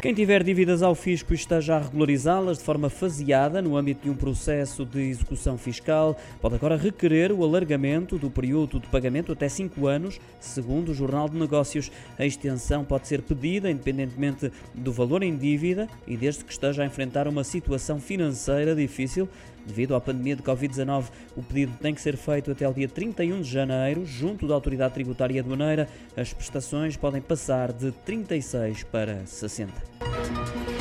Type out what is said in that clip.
Quem tiver dívidas ao fisco e esteja a regularizá-las de forma faseada no âmbito de um processo de execução fiscal, pode agora requerer o alargamento do período de pagamento até 5 anos, segundo o Jornal de Negócios. A extensão pode ser pedida independentemente do valor em dívida e desde que esteja a enfrentar uma situação financeira difícil. Devido à pandemia de Covid-19, o pedido tem que ser feito até o dia 31 de janeiro, junto da Autoridade Tributária Aduaneira. As prestações podem passar de 36 para 60. Thank you.